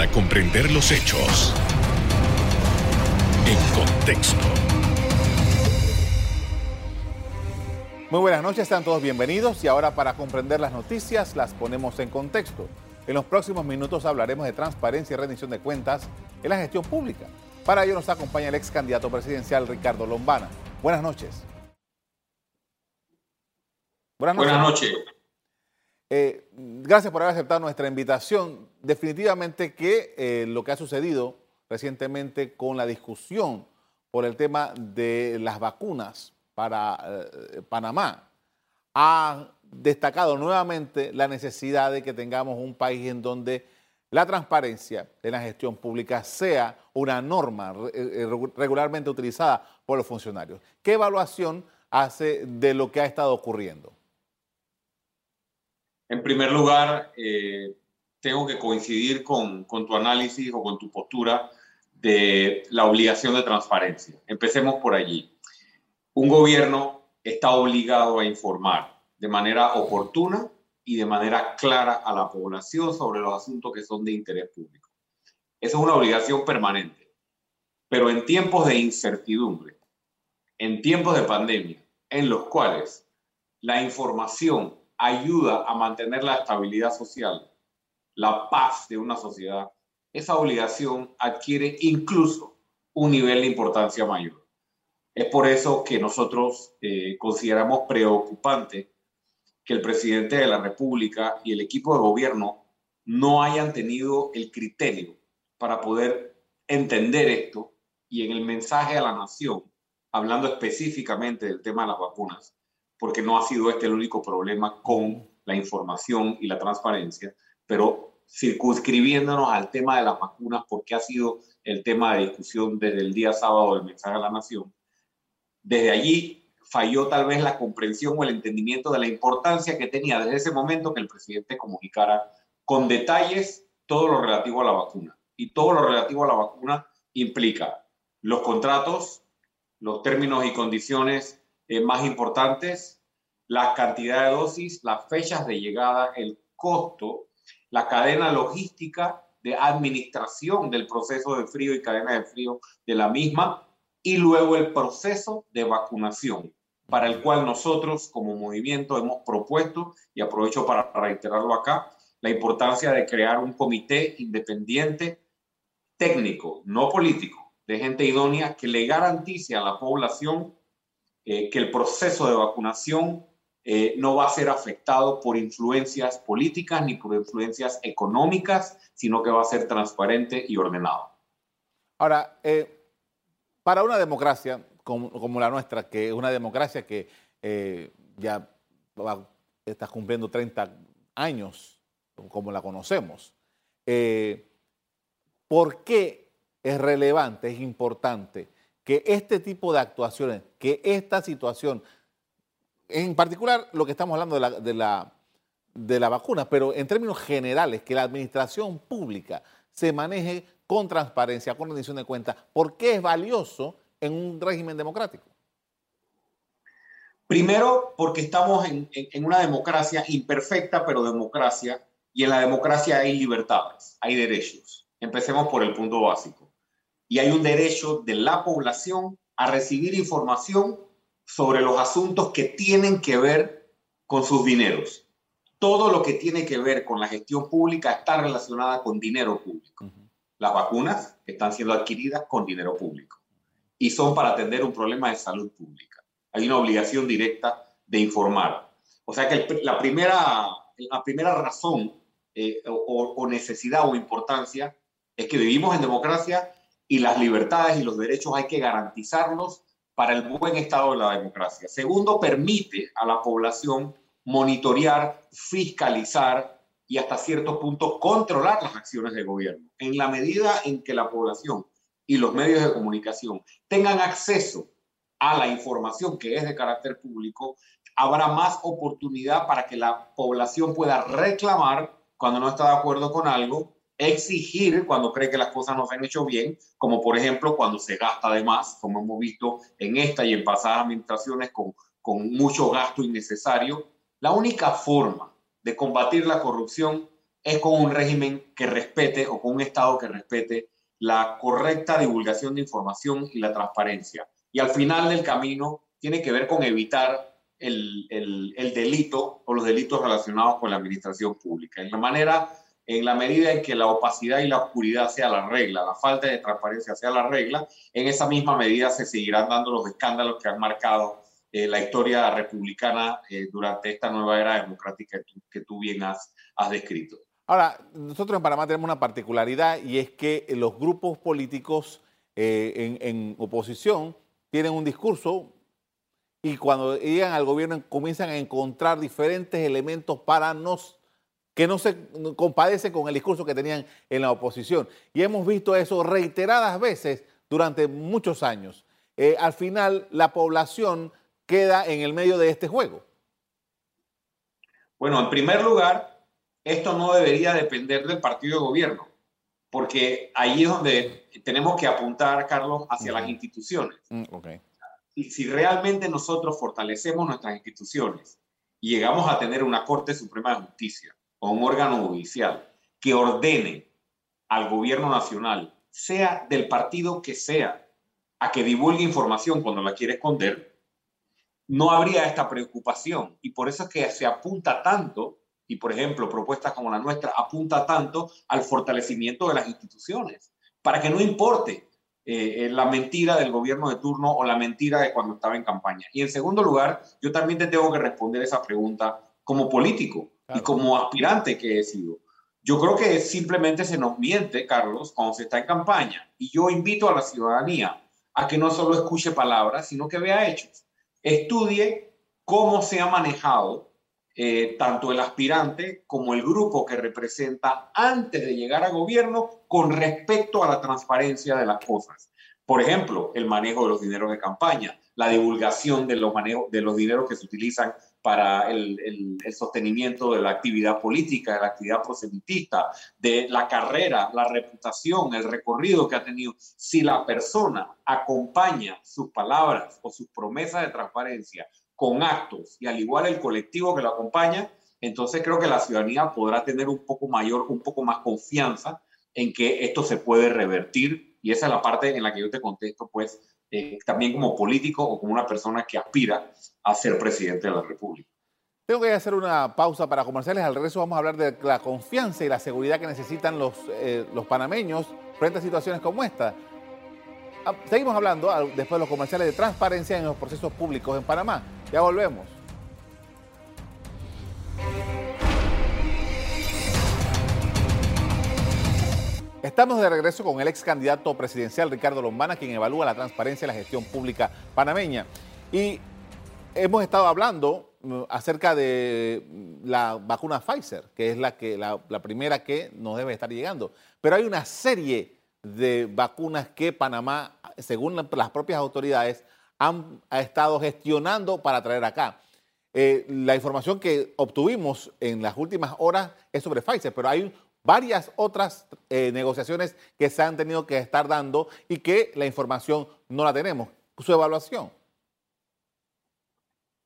para comprender los hechos en contexto. Muy buenas noches, están todos bienvenidos y ahora para comprender las noticias las ponemos en contexto. En los próximos minutos hablaremos de transparencia y rendición de cuentas en la gestión pública. Para ello nos acompaña el ex candidato presidencial Ricardo Lombana. Buenas noches. Buenas noches. Buenas noches. Eh, gracias por haber aceptado nuestra invitación. Definitivamente que eh, lo que ha sucedido recientemente con la discusión por el tema de las vacunas para eh, Panamá ha destacado nuevamente la necesidad de que tengamos un país en donde la transparencia en la gestión pública sea una norma regularmente utilizada por los funcionarios. ¿Qué evaluación hace de lo que ha estado ocurriendo? En primer lugar, eh, tengo que coincidir con, tu análisis o con tu postura de la obligación de transparencia. Empecemos por allí. Un gobierno está obligado a informar de manera oportuna y de manera clara a la población sobre los asuntos que son de interés público. Esa es una obligación permanente. Pero en tiempos de incertidumbre, en tiempos de pandemia, en los cuales la información ayuda a mantener la estabilidad social, la paz de una sociedad, esa obligación adquiere incluso un nivel de importancia mayor. Es por eso que nosotros eh, consideramos preocupante que el presidente de la República y el equipo de gobierno no hayan tenido el criterio para poder entender esto y en el mensaje a la nación, hablando específicamente del tema de las vacunas, porque no ha sido este el único problema con la información y la transparencia, pero circunscribiéndonos al tema de las vacunas, porque ha sido el tema de discusión desde el día sábado del mensaje a la nación, desde allí falló tal vez la comprensión o el entendimiento de la importancia que tenía desde ese momento que el presidente comunicara con detalles todo lo relativo a la vacuna. Y todo lo relativo a la vacuna implica los contratos, los términos y condiciones eh, más importantes, la cantidad de dosis, las fechas de llegada, el costo, la cadena logística de administración del proceso de frío y cadena de frío de la misma, y luego el proceso de vacunación, para el cual nosotros como movimiento hemos propuesto, y aprovecho para reiterarlo acá, la importancia de crear un comité independiente técnico, no político, de gente idónea que le garantice a la población eh, que el proceso de vacunación eh, no va a ser afectado por influencias políticas ni por influencias económicas, sino que va a ser transparente y ordenado. Ahora, eh, para una democracia como, la nuestra, que es una democracia que ya está cumpliendo 30 años como la conocemos, ¿por qué es relevante, es importante que este tipo de actuaciones, que esta situación, en particular lo que estamos hablando de la, de la, de la vacuna, pero en términos generales, que la administración pública se maneje con transparencia, con rendición de cuentas, ¿por qué es valioso en un régimen democrático? Primero, porque estamos en, en, una democracia imperfecta, pero democracia, y en la democracia hay libertades, hay derechos. Empecemos por el punto básico y hay un derecho de la población a recibir información sobre los asuntos que tienen que ver con sus dineros. Todo lo que tiene que ver con la gestión pública está relacionada con dinero público. Las vacunas están siendo adquiridas con dinero público y son para atender un problema de salud pública. Hay una obligación directa de informar. O sea que la, primera, la primera razón eh, o, o necesidad o importancia es que vivimos en democracia y las libertades y los derechos hay que garantizarlos para el buen estado de la democracia. Segundo, permite a la población monitorear, fiscalizar y hasta cierto punto controlar las acciones del gobierno. En la medida en que la población y los medios de comunicación tengan acceso a la información que es de carácter público, habrá más oportunidad para que la población pueda reclamar cuando no está de acuerdo con algo exigir cuando cree que las cosas no se han hecho bien, como por ejemplo cuando se gasta de más, como hemos visto en esta y en pasadas administraciones con, con mucho gasto innecesario. La única forma de combatir la corrupción es con un régimen que respete o con un Estado que respete la correcta divulgación de información y la transparencia. Y al final del camino tiene que ver con evitar el, el, delito o los delitos relacionados con la administración pública. En la, manera, en la medida en que la opacidad y la oscuridad sea la regla, la falta de transparencia sea la regla, en esa misma medida se seguirán dando los escándalos que han marcado eh, la historia republicana eh, durante esta nueva era democrática que tú, bien has, has descrito. Ahora, nosotros en Panamá tenemos una particularidad y es que los grupos políticos eh, en, en, oposición tienen un discurso y cuando llegan al gobierno comienzan a encontrar diferentes elementos para nos, que no se compadecen con el discurso que tenían en la oposición. Y hemos visto eso reiteradas veces durante muchos años. Eh, al final, la población queda en el medio de este juego. Bueno, en primer lugar, esto no debería depender del partido de gobierno, porque ahí es donde tenemos que apuntar, Carlos, hacia las instituciones. Mm, okay si realmente nosotros fortalecemos nuestras instituciones y llegamos a tener una Corte Suprema de Justicia o un órgano judicial que ordene al gobierno nacional, sea del partido que sea, a que divulgue información cuando la quiere esconder, no habría esta preocupación. Y por eso es que se apunta tanto, y por ejemplo, propuestas como la nuestra, apunta tanto al fortalecimiento de las instituciones, para que no importe eh, la mentira del gobierno de turno o la mentira de cuando estaba en campaña. Y en segundo lugar, yo también te tengo que responder esa pregunta como político y como aspirante que he sido. Yo creo que simplemente se nos miente, Carlos, cuando se está en campaña. Y yo invito a la ciudadanía a que no solo escuche palabras, sino que vea hechos. Estudie cómo se ha manejado eh, tanto el aspirante como el grupo que representa antes de llegar a gobierno con respecto a la transparencia de las cosas. Por ejemplo, el manejo de los dineros de campaña, la divulgación de los, manejos, de los dineros que se utilizan para el, el, sostenimiento de la actividad política, de la actividad proselitista, de la carrera, la reputación, el recorrido que ha tenido. Si la persona acompaña sus palabras o sus promesas de transparencia con actos y al igual el colectivo que lo acompaña, entonces creo que la ciudadanía podrá tener un poco mayor, un poco más confianza en que esto se puede revertir y esa es la parte en la que yo te contesto, pues eh, también como político o como una persona que aspira a ser presidente de la República. Tengo que hacer una pausa para comerciales. Al regreso vamos a hablar de la confianza y la seguridad que necesitan los, eh, los panameños frente a situaciones como esta. Ah, seguimos hablando después de los comerciales de transparencia en los procesos públicos en Panamá. Ya volvemos. Estamos de regreso con el ex candidato presidencial Ricardo Lombana, quien evalúa la transparencia y la gestión pública panameña. Y hemos estado hablando mm, acerca de mm, la vacuna Pfizer, que es la, que, la, primera que nos debe estar llegando. Pero hay una serie de vacunas que Panamá, según las propias autoridades, han ha estado gestionando para traer acá. Eh, la información que obtuvimos en las últimas horas es sobre Pfizer, pero hay varias otras eh, negociaciones que se han tenido que estar dando y que la información no la tenemos. Su evaluación.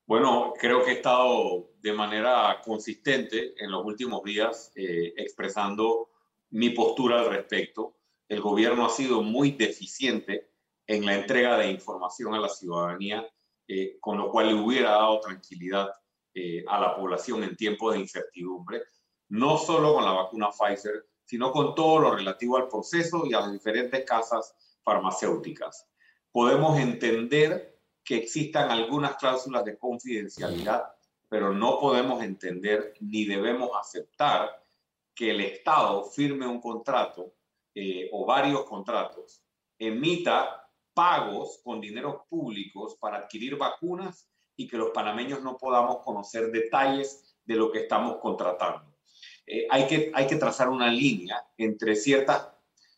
Bueno, creo que he estado de manera consistente en los últimos días eh, expresando mi postura al respecto. El gobierno ha sido muy deficiente en la entrega de información a la ciudadanía, eh, con lo cual le hubiera dado tranquilidad a la población en tiempos de incertidumbre, no solo con la vacuna Pfizer, sino con todo lo relativo al proceso y a las diferentes casas farmacéuticas. Podemos entender que existan algunas cláusulas de confidencialidad, pero no podemos entender ni debemos aceptar que el Estado firme un contrato eh, o varios contratos, emita pagos con dineros públicos para adquirir vacunas y que los panameños no podamos conocer detalles de lo que estamos contratando. Eh, hay, que, hay que trazar una línea entre ciertas,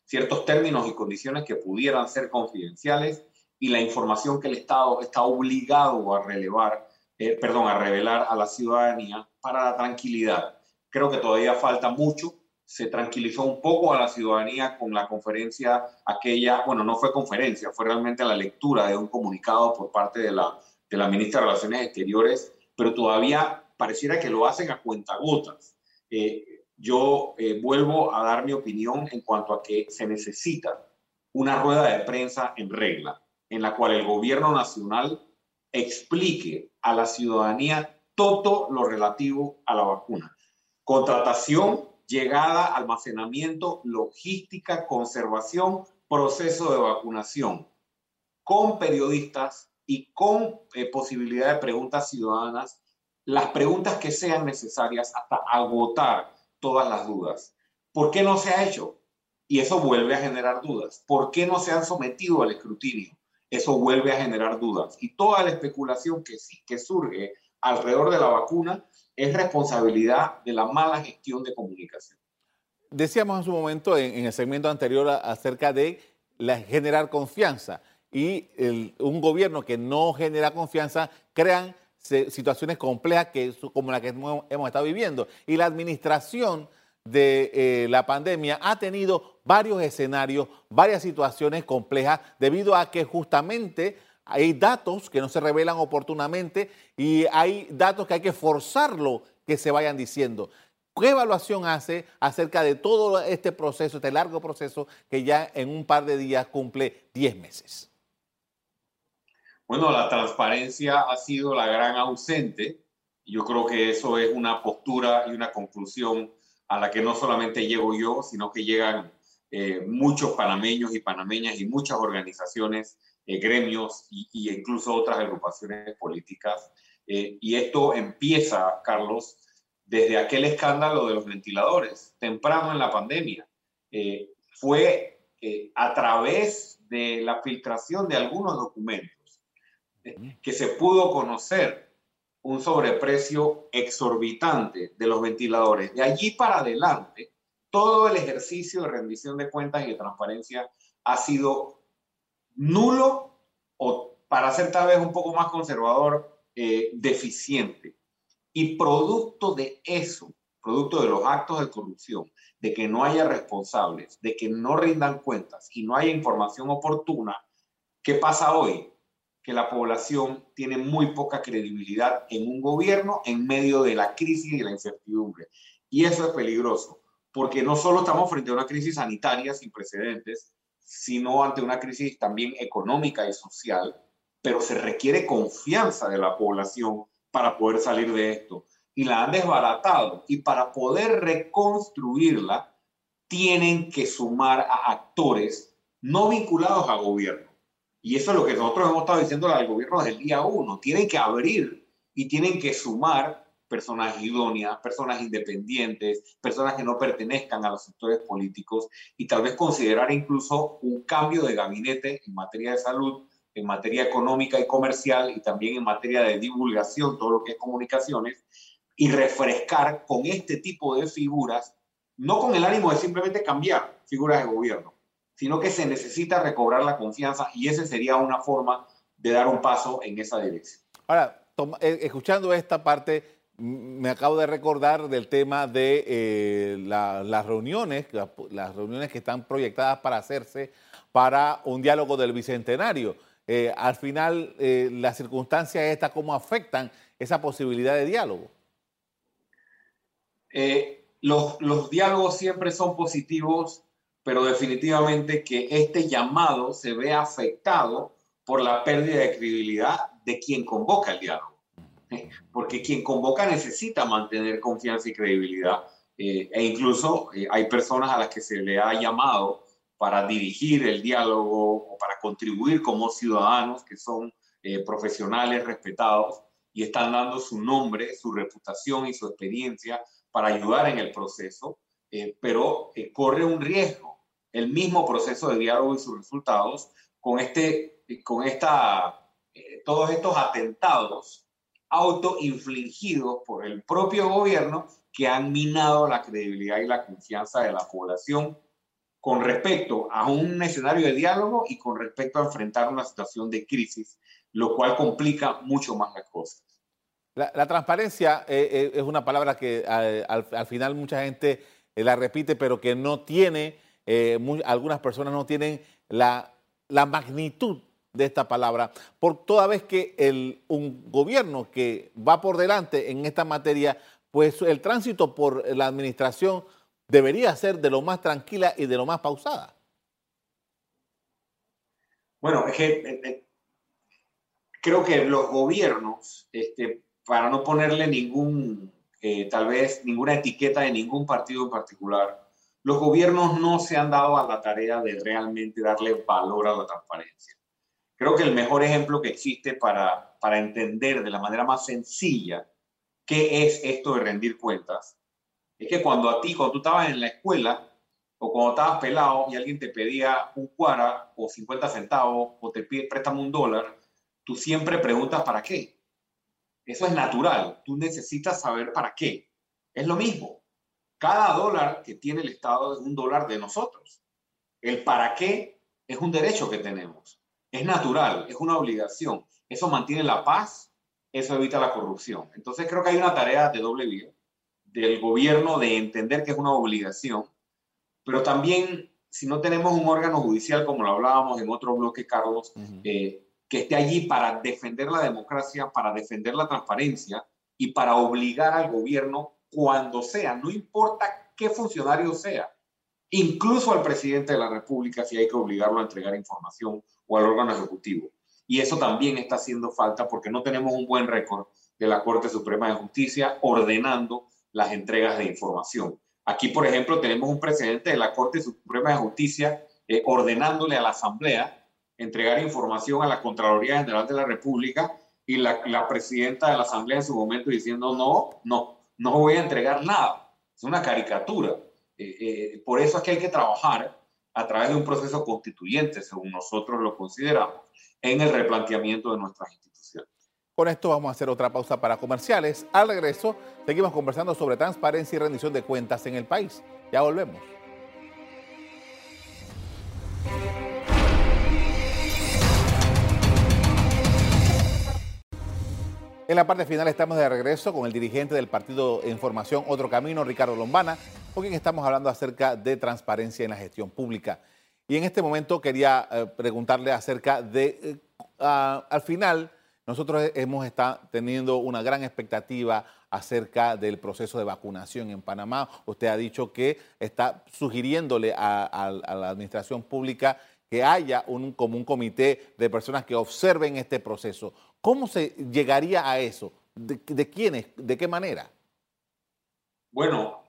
ciertos términos y condiciones que pudieran ser confidenciales y la información que el Estado está obligado a relevar, eh, perdón, a revelar a la ciudadanía para la tranquilidad. Creo que todavía falta mucho se tranquilizó un poco a la ciudadanía con la conferencia aquella, bueno, no fue conferencia, fue realmente la lectura de un comunicado por parte de la, de la ministra de Relaciones Exteriores, pero todavía pareciera que lo hacen a cuentagotas. Eh, yo eh, vuelvo a dar mi opinión en cuanto a que se necesita una rueda de prensa en regla, en la cual el gobierno nacional explique a la ciudadanía todo lo relativo a la vacuna. Contratación, llegada, almacenamiento, logística, conservación, proceso de vacunación, con periodistas y con eh, posibilidad de preguntas ciudadanas, las preguntas que sean necesarias hasta agotar todas las dudas. ¿Por qué no se ha hecho? Y eso vuelve a generar dudas. ¿Por qué no se han sometido al escrutinio? Eso vuelve a generar dudas. Y toda la especulación que, surge alrededor de la vacuna es responsabilidad de la mala gestión de comunicación. Decíamos en su momento, en, el segmento anterior, acerca de la, generar confianza. Y un gobierno que no genera confianza crean situaciones complejas que, como la que hemos, estado viviendo. Y la administración de eh, la pandemia ha tenido varios escenarios, varias situaciones complejas, debido a que justamente hay datos que no se revelan oportunamente y hay datos que hay que forzarlo que se vayan diciendo. ¿Qué evaluación hace acerca de todo este proceso, este largo proceso que ya en un par de días cumple 10 meses? Bueno, la transparencia ha sido la gran ausente. Yo creo que eso es una postura y una conclusión a la que no solamente llego yo, sino que llegan eh, muchos panameños y panameñas y muchas organizaciones, eh, gremios e incluso otras agrupaciones políticas. Eh, y esto empieza, Carlos, desde aquel escándalo de los ventiladores, temprano en la pandemia. fue a través de la filtración de algunos documentos que se pudo conocer un sobreprecio exorbitante de los ventiladores. De allí para adelante, todo el ejercicio de rendición de cuentas y de transparencia ha sido nulo o, para ser tal vez un poco más conservador, eh, deficiente. Y producto de eso, producto de los actos de corrupción, de que no haya responsables, de que no rindan cuentas y no haya información oportuna, ¿qué pasa hoy? Que la población tiene muy poca credibilidad en un gobierno en medio de la crisis y la incertidumbre. Y eso es peligroso, porque no solo estamos frente a una crisis sanitaria sin precedentes, sino ante una crisis también económica y social, pero se requiere confianza de la población para poder salir de esto. Y la han desbaratado. Y para poder reconstruirla, tienen que sumar a actores no vinculados al gobierno y eso es lo que nosotros hemos estado diciendo al gobierno desde el día uno. Tienen que abrir y tienen que sumar personas idóneas, personas independientes, personas que no pertenezcan a los sectores políticos y tal vez considerar incluso un cambio de gabinete en materia de salud, en materia económica y comercial y también en materia de divulgación, todo lo que es comunicaciones, y refrescar con este tipo de figuras, no con el ánimo de simplemente cambiar figuras de gobierno, sino que se necesita recobrar la confianza y esa sería una forma de dar un paso en esa dirección. Ahora, eh, escuchando esta parte, me acabo de recordar del tema de eh, las reuniones, las reuniones que están proyectadas para hacerse para un diálogo del Bicentenario. Eh, al final, las circunstancias estas, ¿cómo afectan esa posibilidad de diálogo? los, los diálogos siempre son positivos pero definitivamente que este llamado se ve afectado por la pérdida de credibilidad de quien convoca el diálogo. ¿eh? Porque quien convoca necesita mantener confianza y credibilidad. Eh, e incluso eh, hay personas a las que se le ha llamado para dirigir el diálogo o para contribuir como ciudadanos que son profesionales respetados y están dando su nombre, su reputación y su experiencia para ayudar en el proceso, pero corre un riesgo el mismo proceso de diálogo y sus resultados con, este, con esta, eh, todos estos atentados autoinfligidos por el propio gobierno que han minado la credibilidad y la confianza de la población con respecto a un escenario de diálogo y con respecto a enfrentar una situación de crisis, lo cual complica mucho más las cosas. La, transparencia eh, eh, es una palabra que al, al, final mucha gente la repite, pero que no tiene eh, algunas personas no tienen la, magnitud de esta palabra, por toda vez que un gobierno que va por delante en esta materia pues el tránsito por la administración debería ser de lo más tranquila y de lo más pausada. Bueno, es que eh, eh, creo que los gobiernos, este, para no ponerle ningún, tal vez ninguna etiqueta de ningún partido en particular, los gobiernos no se han dado a la tarea de realmente darle valor a la transparencia. Creo que el mejor ejemplo que existe para, para entender de la manera más sencilla qué es esto de rendir cuentas es que cuando a ti, cuando tú estabas en la escuela o cuando estabas pelado y alguien te pedía un cuara o 50 centavos o te pide préstame un dólar, tú siempre preguntas para qué. Eso es natural. Tú necesitas saber para qué. Es lo mismo. Cada dólar que tiene el Estado es un dólar de nosotros. El para qué es un derecho que tenemos. Es natural, es una obligación. Eso mantiene la paz, eso evita la corrupción. Entonces creo que hay una tarea de doble vía del gobierno de entender que es una obligación, pero también si no tenemos un órgano judicial, como lo hablábamos en otro bloque, Carlos, eh, que esté allí para defender la democracia, para defender la transparencia y para obligar al gobierno cuando sea, no importa qué funcionario sea, incluso al presidente de la República si hay que obligarlo a entregar información o al órgano ejecutivo. Y eso también está haciendo falta porque no tenemos un buen récord de la Corte Suprema de Justicia ordenando las entregas de información. Aquí, por ejemplo, tenemos un presidente de la Corte Suprema de Justicia eh, ordenándole a la Asamblea entregar información a la Contraloría General de la República y la, la, presidenta de la Asamblea en su momento diciendo no, no, no voy a entregar nada. Es una caricatura. Eh, eh, por eso es que hay que trabajar a través de un proceso constituyente, según nosotros lo consideramos, en el replanteamiento de nuestras instituciones. Con esto vamos a hacer otra pausa para comerciales. Al regreso, seguimos conversando sobre transparencia y rendición de cuentas en el país. Ya volvemos. En la parte final estamos de regreso con el dirigente del partido Información Otro Camino, Ricardo Lombana, con quien estamos hablando acerca de transparencia en la gestión pública. Y en este momento quería eh, preguntarle acerca de, eh, al final, nosotros hemos estado teniendo una gran expectativa acerca del proceso de vacunación en Panamá. Usted ha dicho que está sugiriéndole a, la administración pública que haya un, como un comité de personas que observen este proceso. ¿Cómo se llegaría a eso? ¿De, quiénes? ¿De qué manera? Bueno,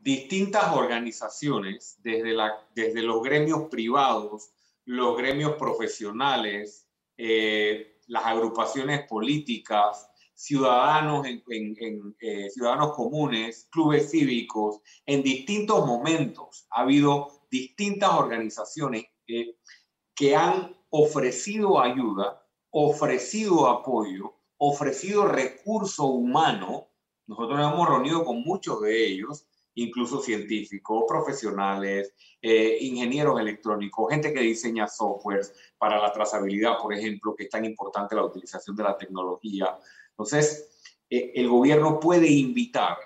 distintas organizaciones, desde, la, desde los gremios privados, los gremios profesionales, eh, las agrupaciones políticas, ciudadanos, en, eh, ciudadanos comunes, clubes cívicos, en distintos momentos ha habido distintas organizaciones que han ofrecido ayuda, ofrecido apoyo, ofrecido recurso humano. Nosotros nos hemos reunido con muchos de ellos incluso científicos, profesionales, eh, ingenieros electrónicos, gente que diseña softwares para la trazabilidad, por ejemplo, que es tan importante la utilización de la tecnología. Entonces, eh, el gobierno puede invitar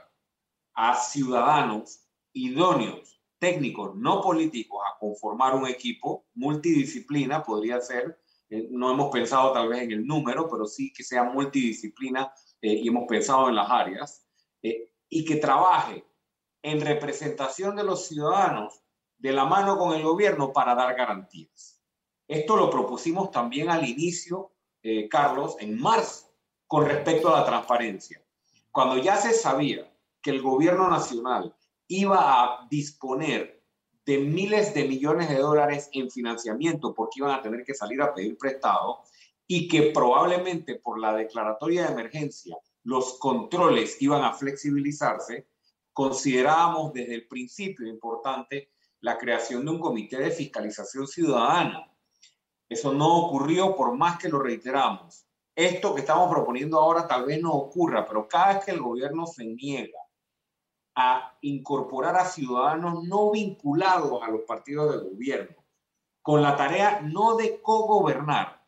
a ciudadanos idóneos, técnicos, no políticos, a conformar un equipo multidisciplina, podría ser, eh, no hemos pensado tal vez en el número, pero sí que sea multidisciplina y hemos pensado en las áreas, y que trabaje en representación de los ciudadanos de la mano con el gobierno para dar garantías. Esto lo propusimos también al inicio, eh, Carlos, en marzo, con respecto a la transparencia. Cuando ya se sabía que el gobierno nacional iba a disponer de miles de millones de dólares en financiamiento porque iban a tener que salir a pedir prestado y que probablemente por la declaratoria de emergencia los controles iban a flexibilizarse, considerábamos desde el principio importante la creación de un comité de fiscalización ciudadana. Eso no ocurrió por más que lo reiteramos. Esto que estamos proponiendo ahora tal vez no ocurra, pero cada vez que el gobierno se niega a incorporar a ciudadanos no vinculados a los partidos de gobierno, con la tarea no de cogobernar,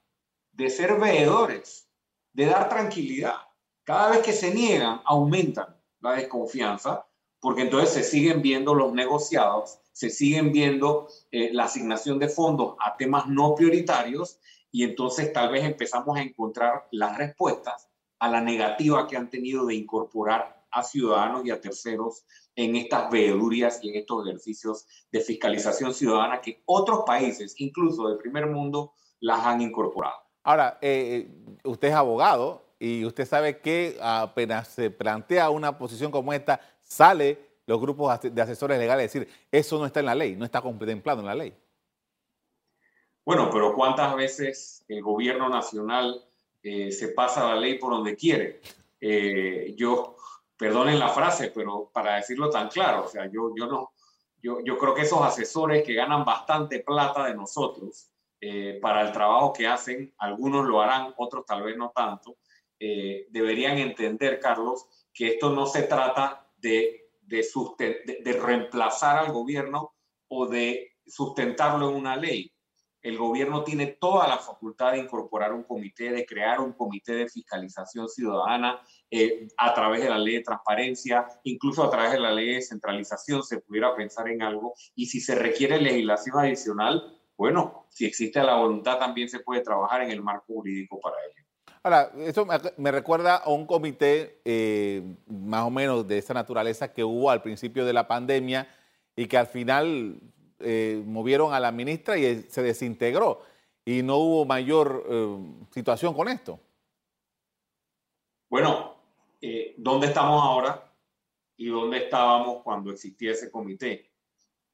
de ser veedores, de dar tranquilidad. Cada vez que se niegan, aumentan la desconfianza porque entonces se siguen viendo los negociados, se siguen viendo eh, la asignación de fondos a temas no prioritarios y entonces tal vez empezamos a encontrar las respuestas a la negativa que han tenido de incorporar a ciudadanos y a terceros en estas veedurias y en estos ejercicios de fiscalización ciudadana que otros países, incluso del primer mundo, las han incorporado. Ahora, eh, eh, usted es abogado y usted sabe que apenas se plantea una posición como esta, sale los grupos de asesores legales a decir, eso no está en la ley, no está contemplado en la ley. Bueno, pero ¿cuántas veces el gobierno nacional eh, se pasa la ley por donde quiere? yo, perdonen la frase, pero para decirlo tan claro, o sea, yo, yo no, yo, yo creo que esos asesores que ganan bastante plata de nosotros, eh, para el trabajo que hacen, algunos lo harán, otros tal vez no tanto, eh, deberían entender, Carlos, que esto no se trata de, de, de, reemplazar al gobierno o de sustentarlo en una ley. El gobierno tiene toda la facultad de incorporar un comité, de crear un comité de fiscalización ciudadana eh, a través de la ley de transparencia, incluso a través de la ley de centralización se pudiera pensar en algo. Y si se requiere legislación adicional, bueno, si existe la voluntad también se puede trabajar en el marco jurídico para ello. Ahora, eso me recuerda a un comité eh, más o menos de esa naturaleza que hubo al principio de la pandemia y que al final eh, movieron a la ministra y se desintegró y no hubo mayor eh, situación con esto. Bueno, ¿dónde estamos ahora y dónde estábamos cuando existía ese comité?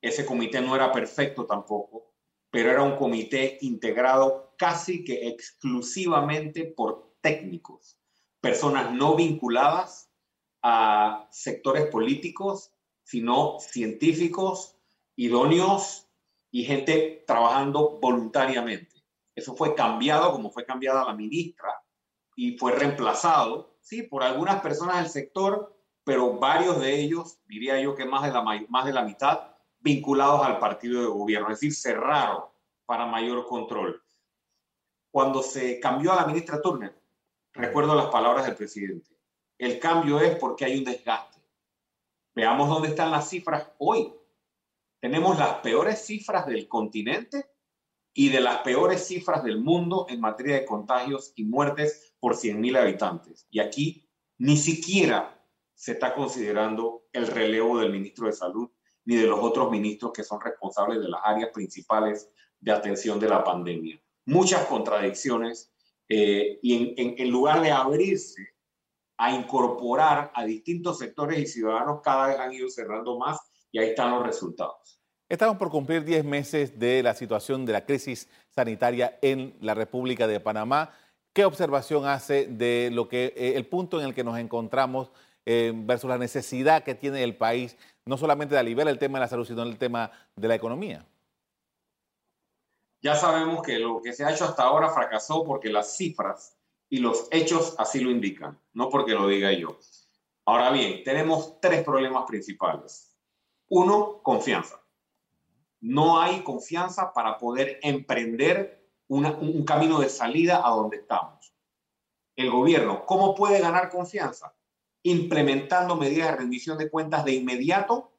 Ese comité no era perfecto tampoco pero era un comité integrado casi que exclusivamente por técnicos, personas no vinculadas a sectores políticos, sino científicos, idóneos y gente trabajando voluntariamente. Eso fue cambiado como fue cambiada la ministra y fue reemplazado, sí, por algunas personas del sector, pero varios de ellos, diría yo que más de la, más de la mitad, vinculados al partido de gobierno, es decir, cerraron para mayor control. Cuando se cambió a la ministra Turner, recuerdo las palabras del presidente, el cambio es porque hay un desgaste. Veamos dónde están las cifras hoy. Tenemos las peores cifras del continente y de las peores cifras del mundo en materia de contagios y muertes por 100.000 habitantes. Y aquí ni siquiera se está considerando el relevo del ministro de Salud ni de los otros ministros que son responsables de las áreas principales de atención de la pandemia. Muchas contradicciones eh, y en, lugar de abrirse a incorporar a distintos sectores y ciudadanos, cada vez han ido cerrando más y ahí están los resultados. Estamos por cumplir 10 meses de la situación de la crisis sanitaria en la República de Panamá. ¿Qué observación hace de lo que eh, el punto en el que nos encontramos eh, versus la necesidad que tiene el país, no solamente de aliviar el tema de la salud, sino el tema de la economía? Ya sabemos que lo que se ha hecho hasta ahora fracasó porque las cifras y los hechos así lo indican, no porque lo diga yo. Ahora bien, tenemos tres problemas principales. Uno, confianza. No hay confianza para poder emprender un camino de salida a donde estamos. El gobierno, ¿cómo puede ganar confianza? implementando medidas de rendición de cuentas de inmediato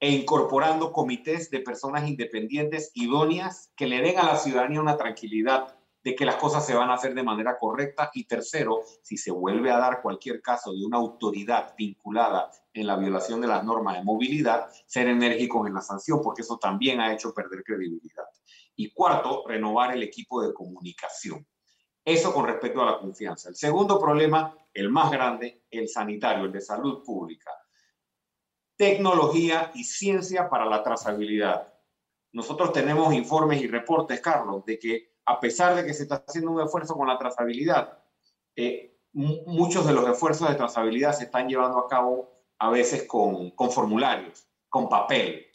e incorporando comités de personas independientes idóneas que le den a la ciudadanía una tranquilidad de que las cosas se van a hacer de manera correcta. Y tercero, si se vuelve a dar cualquier caso de una autoridad vinculada en la violación de las normas de movilidad, ser enérgicos en la sanción, porque eso también ha hecho perder credibilidad. Y cuarto, renovar el equipo de comunicación. Eso con respecto a la confianza. El segundo problema, el más grande, el sanitario, el de salud pública. Tecnología y ciencia para la trazabilidad. Nosotros tenemos informes y reportes, Carlos, de que a pesar de que se está haciendo un esfuerzo con la trazabilidad, eh, muchos de los esfuerzos de trazabilidad se están llevando a cabo a veces con, con formularios, con papel.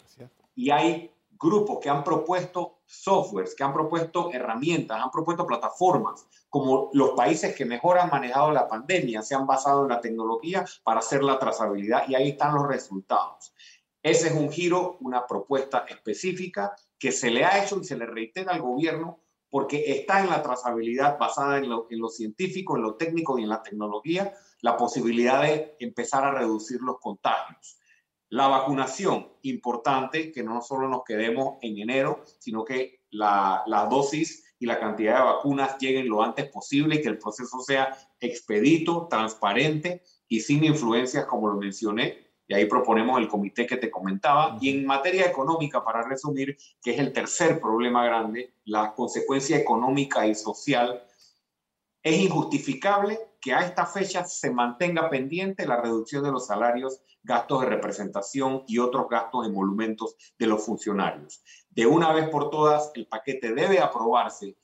Y hay grupos que han propuesto softwares, que han propuesto herramientas, han propuesto plataformas, como los países que mejor han manejado la pandemia, se han basado en la tecnología para hacer la trazabilidad y ahí están los resultados. Ese es un giro, una propuesta específica que se le ha hecho y se le reitera al gobierno porque está en la trazabilidad basada en lo, en lo científico, en lo técnico y en la tecnología, la posibilidad de empezar a reducir los contagios. La vacunación, importante que no solo nos quedemos en enero, sino que la, dosis y la cantidad de vacunas lleguen lo antes posible y que el proceso sea expedito, transparente y sin influencias, como lo mencioné, y ahí proponemos el comité que te comentaba. Y en materia económica, para resumir, que es el tercer problema grande, la consecuencia económica y social, es injustificable que a esta fecha se mantenga pendiente la reducción de los salarios, gastos de representación y otros gastos en monumentos de los funcionarios. De una vez por todas, el paquete debe aprobarse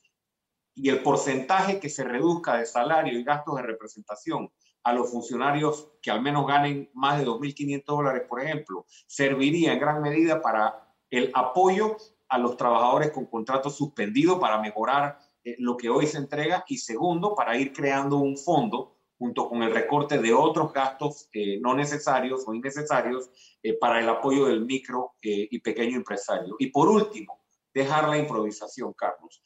y el porcentaje que se reduzca de salario y gastos de representación a los funcionarios que al menos ganen más de 2.500 dólares, por ejemplo, serviría en gran medida para el apoyo a los trabajadores con contratos suspendidos para mejorar lo que hoy se entrega y segundo, para ir creando un fondo junto con el recorte de otros gastos eh, no necesarios o innecesarios eh, para el apoyo del micro y pequeño empresario. Y por último, dejar la improvisación, Carlos.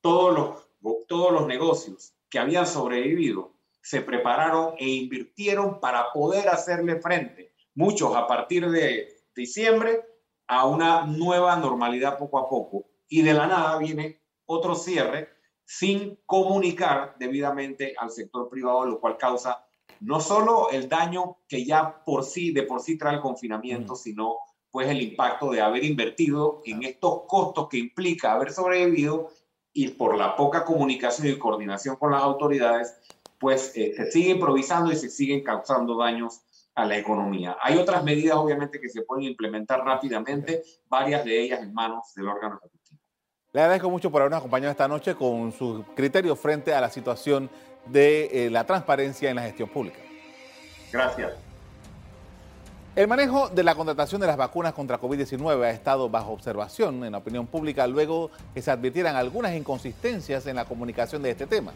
Todos los todos los negocios que habían sobrevivido se prepararon e invirtieron para poder hacerle frente, muchos a partir de diciembre, a una nueva normalidad poco a poco. Y de la nada viene otro cierre sin comunicar debidamente al sector privado, lo cual causa no solo el daño que ya por sí, de por sí trae el confinamiento, sino pues el impacto de haber invertido en estos costos que implica haber sobrevivido y por la poca comunicación y coordinación con las autoridades, pues eh, se sigue improvisando y se siguen causando daños a la economía. Hay otras medidas, obviamente, que se pueden implementar rápidamente, varias de ellas en manos del órgano ejecutivo. Le agradezco mucho por habernos acompañado esta noche con su criterio frente a la situación de eh, la transparencia en la gestión pública. Gracias. El manejo de la contratación de las vacunas contra COVID-19 ha estado bajo observación en la opinión pública luego que se advirtieran algunas inconsistencias en la comunicación de este tema.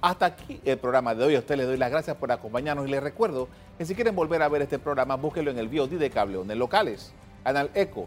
Hasta aquí el programa de hoy. A ustedes les doy las gracias por acompañarnos y les recuerdo que si quieren volver a ver este programa, búsquenlo en el VOD de Cable en el locales, Canal Eco.